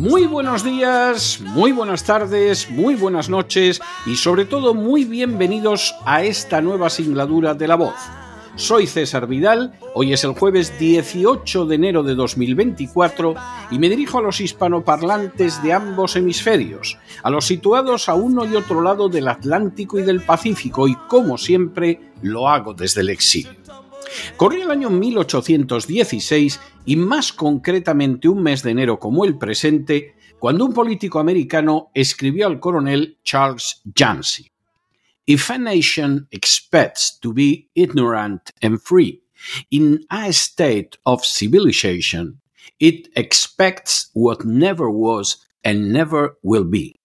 Muy buenos días, muy buenas tardes, muy buenas noches y sobre todo muy bienvenidos a esta nueva singladura de La Voz. Soy César Vidal, hoy es el jueves 18 de enero de 2024 y me dirijo a los hispanoparlantes de ambos hemisferios, a los situados a uno y otro lado del Atlántico y del Pacífico y como siempre lo hago desde el exilio. Corría el año 1816 y más concretamente un mes de enero como el presente, cuando un político americano escribió al coronel Charles Yancey. If a nation expects to be ignorant and free in a state of civilization, it expects what never was and never will be.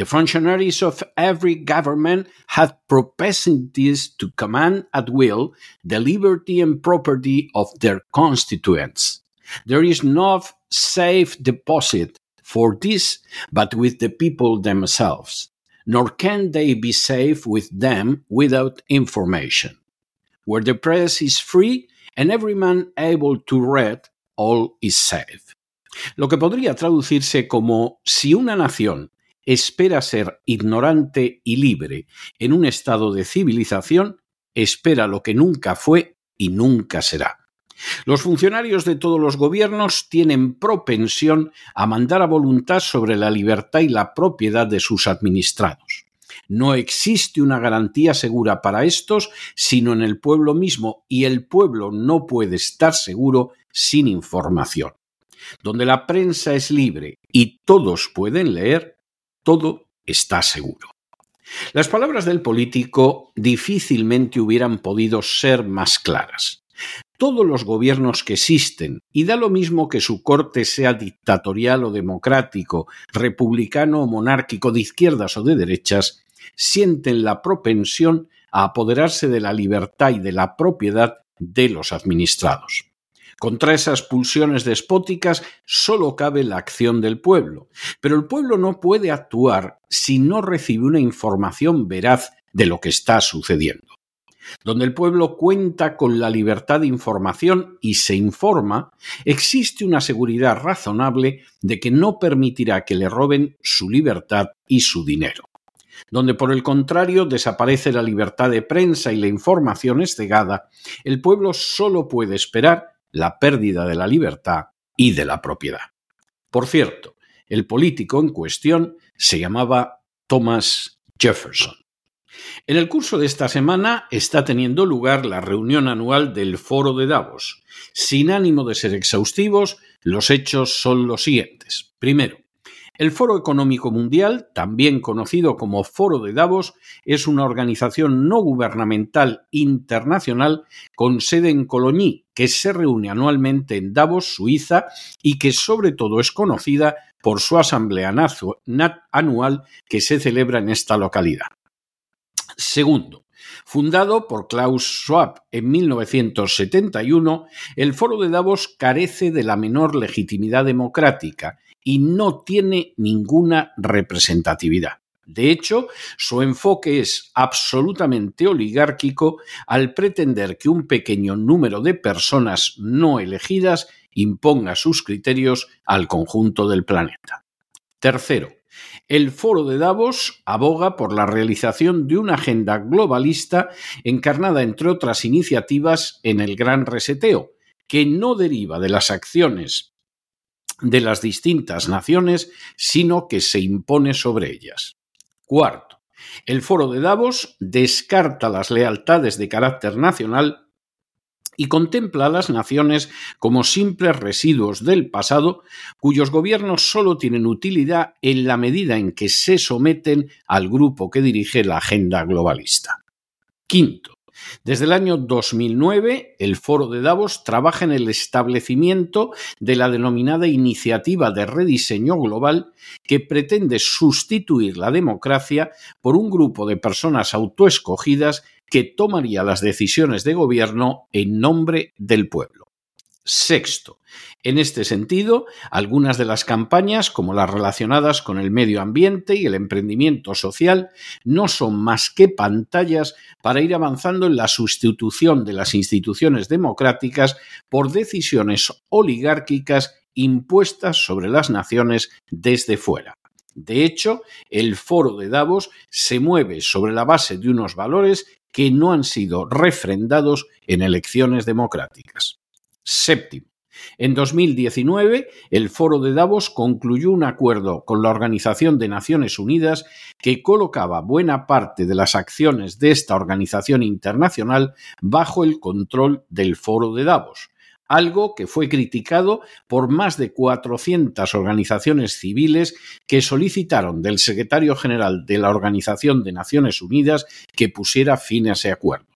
The functionaries of every government have propensities to command at will the liberty and property of their constituents. There is no safe deposit for this but with the people themselves, nor can they be safe with them without information. Where the press is free and every man able to read, all is safe. Lo que podría traducirse como si una nación espera ser ignorante y libre en un estado de civilización, espera lo que nunca fue y nunca será. Los funcionarios de todos los gobiernos tienen propensión a mandar a voluntad sobre la libertad y la propiedad de sus administrados. No existe una garantía segura para estos, sino en el pueblo mismo, y el pueblo no puede estar seguro sin información. Donde la prensa es libre y todos pueden leer, todo está seguro. Las palabras del político difícilmente hubieran podido ser más claras. Todos los gobiernos que existen, y da lo mismo que su corte sea dictatorial o democrático, republicano o monárquico, de izquierdas o de derechas, sienten la propensión a apoderarse de la libertad y de la propiedad de los administrados. Contra esas pulsiones despóticas solo cabe la acción del pueblo, pero el pueblo no puede actuar si no recibe una información veraz de lo que está sucediendo. Donde el pueblo cuenta con la libertad de información y se informa, existe una seguridad razonable de que no permitirá que le roben su libertad y su dinero donde por el contrario desaparece la libertad de prensa y la información es cegada, el pueblo solo puede esperar la pérdida de la libertad y de la propiedad. Por cierto, el político en cuestión se llamaba Thomas Jefferson. En el curso de esta semana está teniendo lugar la reunión anual del Foro de Davos. Sin ánimo de ser exhaustivos, los hechos son los siguientes. Primero, el Foro Económico Mundial, también conocido como Foro de Davos, es una organización no gubernamental internacional con sede en Cologne, que se reúne anualmente en Davos, Suiza, y que sobre todo es conocida por su asamblea anual que se celebra en esta localidad. Segundo, Fundado por Klaus Schwab en 1971, el Foro de Davos carece de la menor legitimidad democrática y no tiene ninguna representatividad. De hecho, su enfoque es absolutamente oligárquico al pretender que un pequeño número de personas no elegidas imponga sus criterios al conjunto del planeta. Tercero, el Foro de Davos aboga por la realización de una agenda globalista encarnada, entre otras iniciativas, en el Gran Reseteo, que no deriva de las acciones de las distintas naciones, sino que se impone sobre ellas. Cuarto, El foro de Davos descarta las lealtades de carácter nacional y contempla a las naciones como simples residuos del pasado cuyos gobiernos solo tienen utilidad en la medida en que se someten al grupo que dirige la agenda globalista. Quinto, desde el año 2009, el Foro de Davos trabaja en el establecimiento de la denominada Iniciativa de Rediseño Global que pretende sustituir la democracia por un grupo de personas autoescogidas que tomaría las decisiones de gobierno en nombre del pueblo. Sexto, en este sentido, algunas de las campañas, como las relacionadas con el medio ambiente y el emprendimiento social, no son más que pantallas para ir avanzando en la sustitución de las instituciones democráticas por decisiones oligárquicas impuestas sobre las naciones desde fuera. De hecho, el foro de Davos se mueve sobre la base de unos valores que no han sido refrendados en elecciones democráticas. Séptimo. En 2019, el Foro de Davos concluyó un acuerdo con la Organización de Naciones Unidas que colocaba buena parte de las acciones de esta organización internacional bajo el control del Foro de Davos, algo que fue criticado por más de 400 organizaciones civiles que solicitaron del secretario general de la Organización de Naciones Unidas que pusiera fin a ese acuerdo.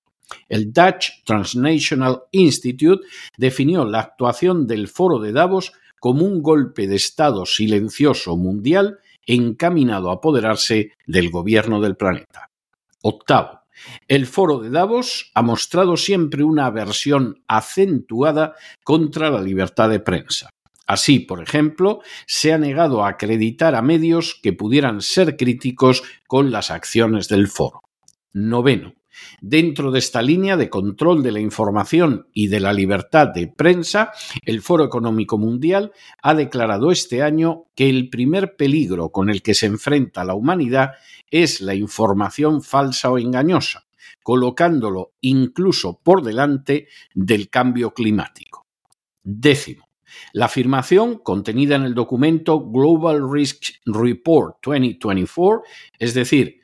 El Dutch Transnational Institute definió la actuación del Foro de Davos como un golpe de Estado silencioso mundial encaminado a apoderarse del gobierno del planeta. Octavo. El foro de Davos ha mostrado siempre una aversión acentuada contra la libertad de prensa. Así, por ejemplo, se ha negado a acreditar a medios que pudieran ser críticos con las acciones del foro. Noveno. Dentro de esta línea de control de la información y de la libertad de prensa, el Foro Económico Mundial ha declarado este año que el primer peligro con el que se enfrenta la humanidad es la información falsa o engañosa, colocándolo incluso por delante del cambio climático. Décimo. La afirmación contenida en el documento Global Risk Report 2024, es decir,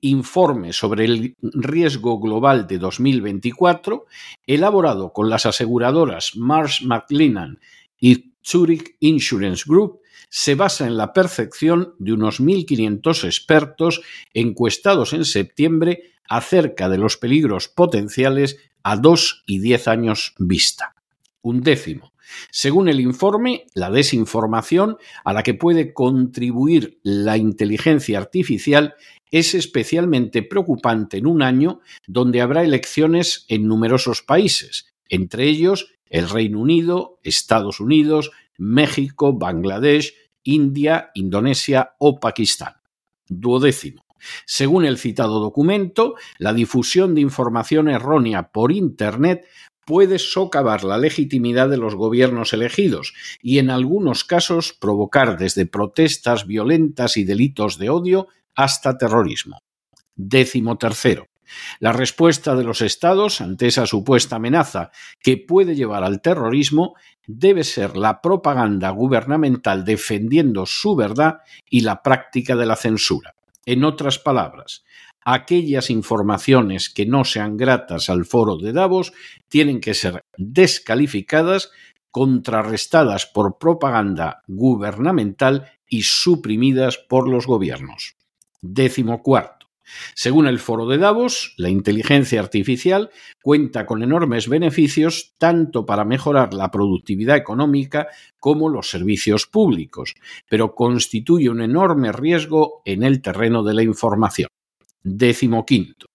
informe sobre el riesgo global de 2024, elaborado con las aseguradoras Marsh McLennan y Zurich Insurance Group, se basa en la percepción de unos 1.500 expertos encuestados en septiembre acerca de los peligros potenciales a 2 y 10 años vista. Un décimo. Según el informe, la desinformación a la que puede contribuir la inteligencia artificial es especialmente preocupante en un año donde habrá elecciones en numerosos países, entre ellos el Reino Unido, Estados Unidos, México, Bangladesh, India, Indonesia o Pakistán. Duodécimo. Según el citado documento, la difusión de información errónea por Internet puede socavar la legitimidad de los gobiernos elegidos y en algunos casos provocar desde protestas violentas y delitos de odio hasta terrorismo. Décimo tercero. La respuesta de los estados ante esa supuesta amenaza que puede llevar al terrorismo debe ser la propaganda gubernamental defendiendo su verdad y la práctica de la censura. En otras palabras, aquellas informaciones que no sean gratas al foro de Davos tienen que ser descalificadas, contrarrestadas por propaganda gubernamental y suprimidas por los gobiernos. Décimo cuarto. Según el foro de Davos, la inteligencia artificial cuenta con enormes beneficios tanto para mejorar la productividad económica como los servicios públicos, pero constituye un enorme riesgo en el terreno de la información. Décimo quinto.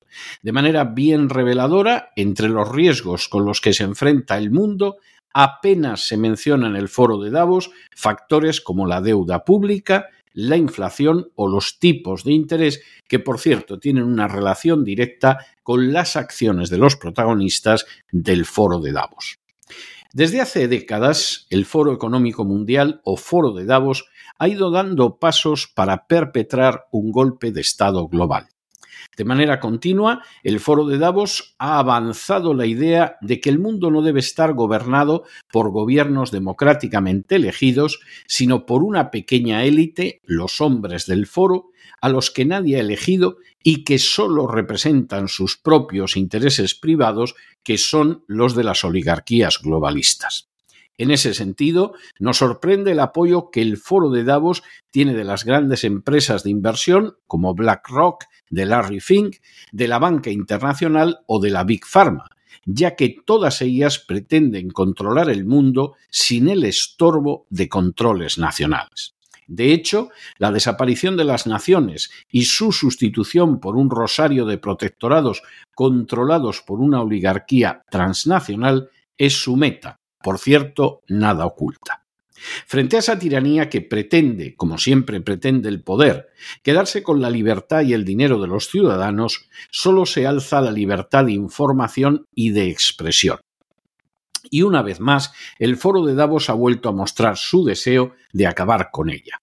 De manera bien reveladora, entre los riesgos con los que se enfrenta el mundo, apenas se menciona en el foro de Davos factores como la deuda pública, la inflación o los tipos de interés, que por cierto tienen una relación directa con las acciones de los protagonistas del Foro de Davos. Desde hace décadas, el Foro Económico Mundial o Foro de Davos ha ido dando pasos para perpetrar un golpe de Estado global. De manera continua, el foro de Davos ha avanzado la idea de que el mundo no debe estar gobernado por gobiernos democráticamente elegidos, sino por una pequeña élite, los hombres del foro, a los que nadie ha elegido y que sólo representan sus propios intereses privados, que son los de las oligarquías globalistas. En ese sentido, nos sorprende el apoyo que el foro de Davos tiene de las grandes empresas de inversión como BlackRock, de Larry Fink, de la banca internacional o de la Big Pharma, ya que todas ellas pretenden controlar el mundo sin el estorbo de controles nacionales. De hecho, la desaparición de las naciones y su sustitución por un rosario de protectorados controlados por una oligarquía transnacional es su meta, por cierto, nada oculta. Frente a esa tiranía que pretende, como siempre pretende el poder, quedarse con la libertad y el dinero de los ciudadanos, solo se alza la libertad de información y de expresión. Y una vez más, el foro de Davos ha vuelto a mostrar su deseo de acabar con ella.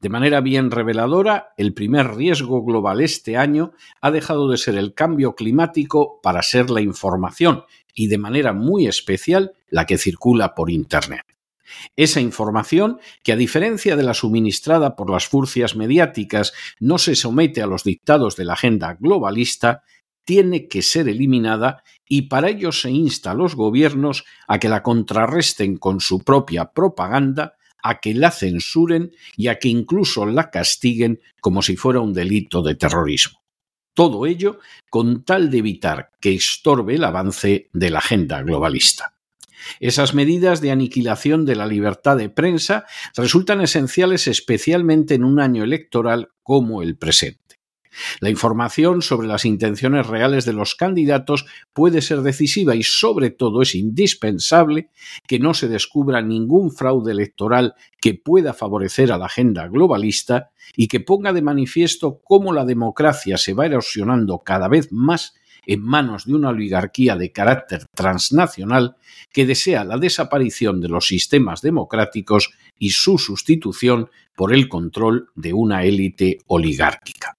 De manera bien reveladora, el primer riesgo global este año ha dejado de ser el cambio climático para ser la información y de manera muy especial la que circula por Internet. Esa información, que a diferencia de la suministrada por las furcias mediáticas no se somete a los dictados de la agenda globalista, tiene que ser eliminada y para ello se insta a los gobiernos a que la contrarresten con su propia propaganda a que la censuren y a que incluso la castiguen como si fuera un delito de terrorismo. Todo ello con tal de evitar que estorbe el avance de la agenda globalista. Esas medidas de aniquilación de la libertad de prensa resultan esenciales especialmente en un año electoral como el presente. La información sobre las intenciones reales de los candidatos puede ser decisiva y sobre todo es indispensable que no se descubra ningún fraude electoral que pueda favorecer a la agenda globalista y que ponga de manifiesto cómo la democracia se va erosionando cada vez más en manos de una oligarquía de carácter transnacional que desea la desaparición de los sistemas democráticos y su sustitución por el control de una élite oligárquica.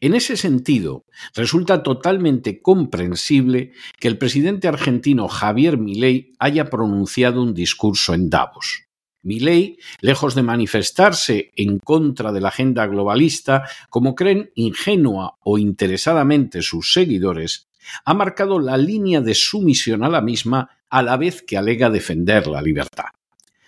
En ese sentido, resulta totalmente comprensible que el presidente argentino Javier Milei haya pronunciado un discurso en Davos. Milei, lejos de manifestarse en contra de la agenda globalista, como creen ingenua o interesadamente sus seguidores, ha marcado la línea de sumisión a la misma a la vez que alega defender la libertad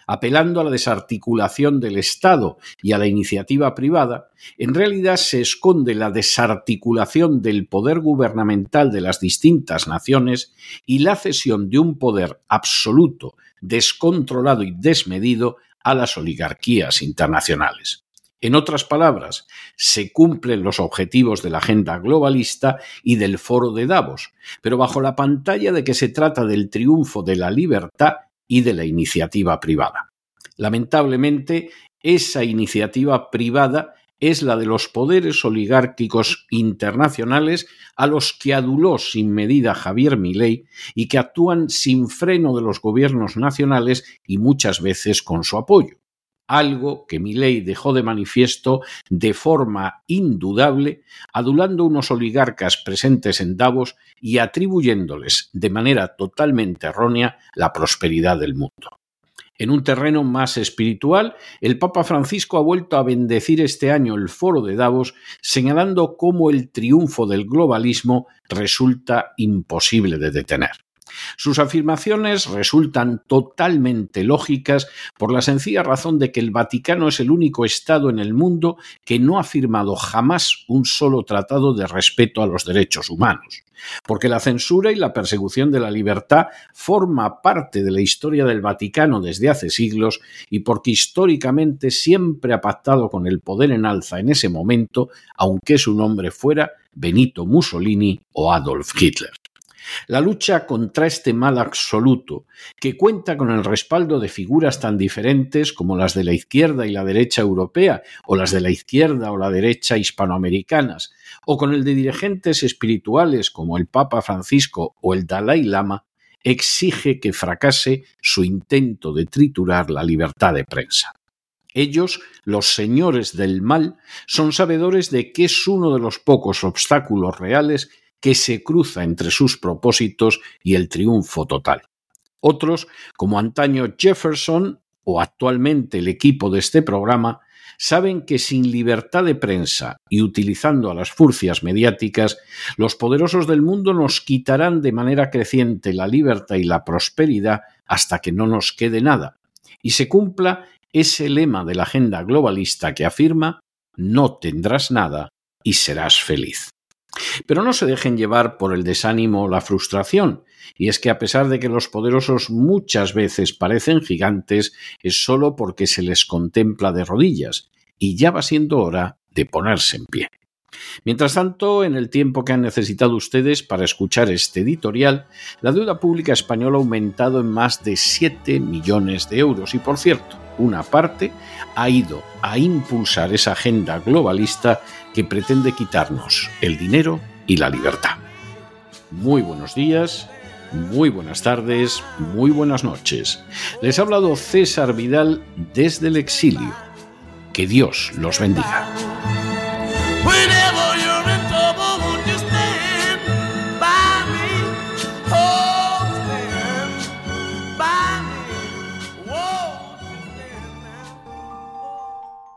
apelando a la desarticulación del Estado y a la iniciativa privada, en realidad se esconde la desarticulación del poder gubernamental de las distintas naciones y la cesión de un poder absoluto, descontrolado y desmedido a las oligarquías internacionales. En otras palabras, se cumplen los objetivos de la agenda globalista y del foro de Davos, pero bajo la pantalla de que se trata del triunfo de la libertad y de la iniciativa privada. Lamentablemente, esa iniciativa privada es la de los poderes oligárquicos internacionales a los que aduló sin medida Javier Milei y que actúan sin freno de los gobiernos nacionales y muchas veces con su apoyo algo que Milei dejó de manifiesto de forma indudable, adulando unos oligarcas presentes en Davos y atribuyéndoles de manera totalmente errónea la prosperidad del mundo. En un terreno más espiritual, el Papa Francisco ha vuelto a bendecir este año el foro de Davos, señalando cómo el triunfo del globalismo resulta imposible de detener. Sus afirmaciones resultan totalmente lógicas por la sencilla razón de que el Vaticano es el único Estado en el mundo que no ha firmado jamás un solo tratado de respeto a los derechos humanos, porque la censura y la persecución de la libertad forma parte de la historia del Vaticano desde hace siglos y porque históricamente siempre ha pactado con el poder en alza en ese momento, aunque su nombre fuera Benito Mussolini o Adolf Hitler. La lucha contra este mal absoluto, que cuenta con el respaldo de figuras tan diferentes como las de la izquierda y la derecha europea, o las de la izquierda o la derecha hispanoamericanas, o con el de dirigentes espirituales como el Papa Francisco o el Dalai Lama, exige que fracase su intento de triturar la libertad de prensa. Ellos, los señores del mal, son sabedores de que es uno de los pocos obstáculos reales que se cruza entre sus propósitos y el triunfo total. Otros, como antaño Jefferson o actualmente el equipo de este programa, saben que sin libertad de prensa y utilizando a las furcias mediáticas, los poderosos del mundo nos quitarán de manera creciente la libertad y la prosperidad hasta que no nos quede nada, y se cumpla ese lema de la agenda globalista que afirma no tendrás nada y serás feliz. Pero no se dejen llevar por el desánimo o la frustración, y es que a pesar de que los poderosos muchas veces parecen gigantes, es solo porque se les contempla de rodillas, y ya va siendo hora de ponerse en pie. Mientras tanto, en el tiempo que han necesitado ustedes para escuchar este editorial, la deuda pública española ha aumentado en más de 7 millones de euros y, por cierto, una parte ha ido a impulsar esa agenda globalista que pretende quitarnos el dinero y la libertad. Muy buenos días, muy buenas tardes, muy buenas noches. Les ha hablado César Vidal desde el exilio. Que Dios los bendiga.